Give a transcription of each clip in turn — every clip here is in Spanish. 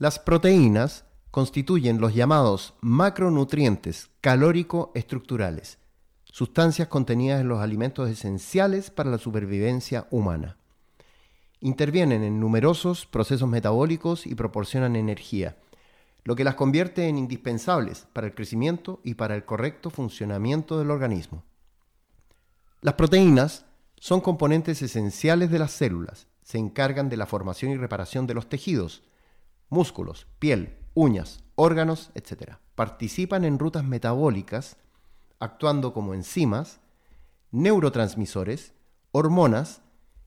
Las proteínas constituyen los llamados macronutrientes calórico-estructurales, sustancias contenidas en los alimentos esenciales para la supervivencia humana. Intervienen en numerosos procesos metabólicos y proporcionan energía, lo que las convierte en indispensables para el crecimiento y para el correcto funcionamiento del organismo. Las proteínas son componentes esenciales de las células, se encargan de la formación y reparación de los tejidos, músculos, piel, uñas, órganos, etc. Participan en rutas metabólicas actuando como enzimas, neurotransmisores, hormonas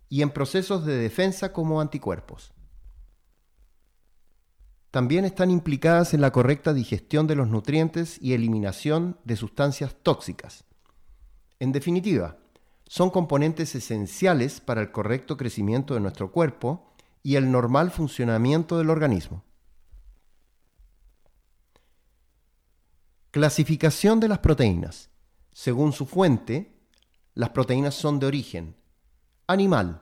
y en procesos de defensa como anticuerpos. También están implicadas en la correcta digestión de los nutrientes y eliminación de sustancias tóxicas. En definitiva, son componentes esenciales para el correcto crecimiento de nuestro cuerpo y el normal funcionamiento del organismo. Clasificación de las proteínas. Según su fuente, las proteínas son de origen animal.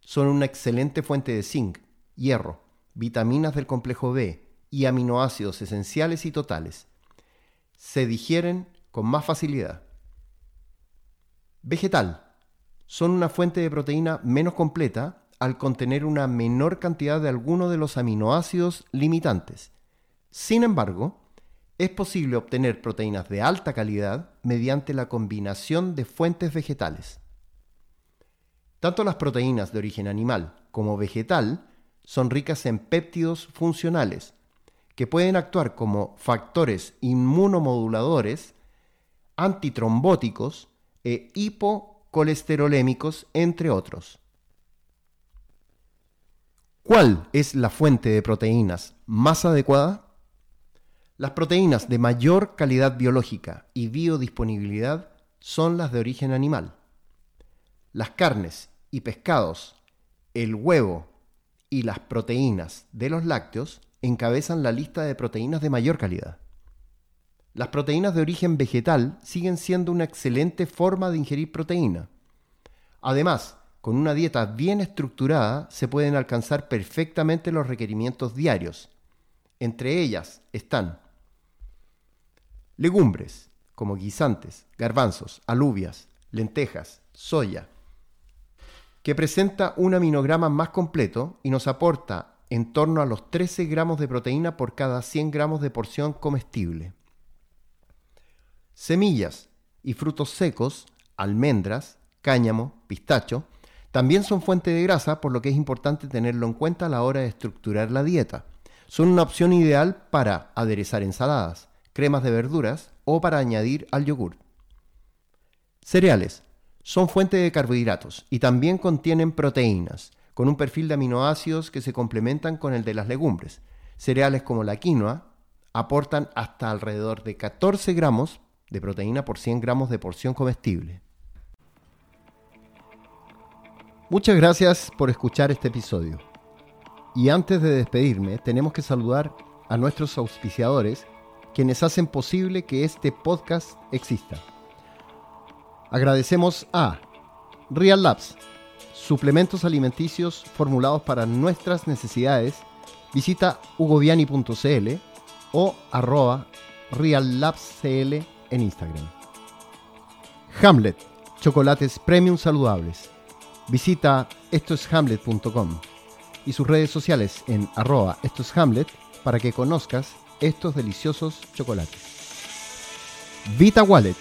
Son una excelente fuente de zinc, hierro, vitaminas del complejo B y aminoácidos esenciales y totales. Se digieren con más facilidad. Vegetal. Son una fuente de proteína menos completa al contener una menor cantidad de alguno de los aminoácidos limitantes. Sin embargo, es posible obtener proteínas de alta calidad mediante la combinación de fuentes vegetales. Tanto las proteínas de origen animal como vegetal son ricas en péptidos funcionales, que pueden actuar como factores inmunomoduladores, antitrombóticos e hipocolesterolémicos, entre otros. ¿Cuál es la fuente de proteínas más adecuada? Las proteínas de mayor calidad biológica y biodisponibilidad son las de origen animal. Las carnes y pescados, el huevo y las proteínas de los lácteos encabezan la lista de proteínas de mayor calidad. Las proteínas de origen vegetal siguen siendo una excelente forma de ingerir proteína. Además, con una dieta bien estructurada se pueden alcanzar perfectamente los requerimientos diarios. Entre ellas están legumbres, como guisantes, garbanzos, alubias, lentejas, soya, que presenta un aminograma más completo y nos aporta en torno a los 13 gramos de proteína por cada 100 gramos de porción comestible. Semillas y frutos secos, almendras, cáñamo, pistacho, también son fuente de grasa, por lo que es importante tenerlo en cuenta a la hora de estructurar la dieta. Son una opción ideal para aderezar ensaladas, cremas de verduras o para añadir al yogur. Cereales. Son fuente de carbohidratos y también contienen proteínas, con un perfil de aminoácidos que se complementan con el de las legumbres. Cereales como la quinoa aportan hasta alrededor de 14 gramos de proteína por 100 gramos de porción comestible. Muchas gracias por escuchar este episodio. Y antes de despedirme, tenemos que saludar a nuestros auspiciadores, quienes hacen posible que este podcast exista. Agradecemos a Real Labs, suplementos alimenticios formulados para nuestras necesidades. Visita hugoviani.cl o arroba reallabscl en Instagram. Hamlet, chocolates premium saludables. Visita estoeshamlet.com y sus redes sociales en arroba estoeshamlet para que conozcas estos deliciosos chocolates. Vita Wallet,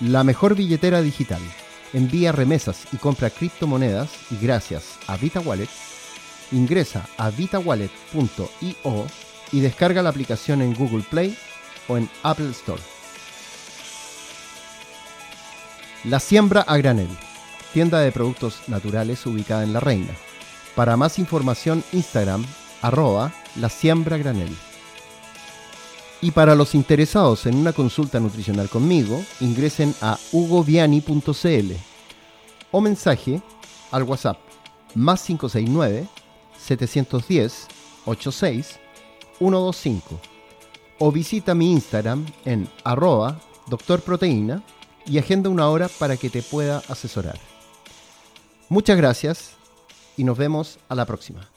la mejor billetera digital. Envía remesas y compra criptomonedas y gracias a Vita Wallet, ingresa a vitawallet.io y descarga la aplicación en Google Play o en Apple Store. La Siembra a Granel, tienda de productos naturales ubicada en La Reina. Para más información, Instagram, arroba la siembra granel. Y para los interesados en una consulta nutricional conmigo, ingresen a hugoviani.cl o mensaje al WhatsApp más 569 710 86 125 o visita mi Instagram en arroba doctorproteína y agenda una hora para que te pueda asesorar. Muchas gracias y nos vemos a la próxima.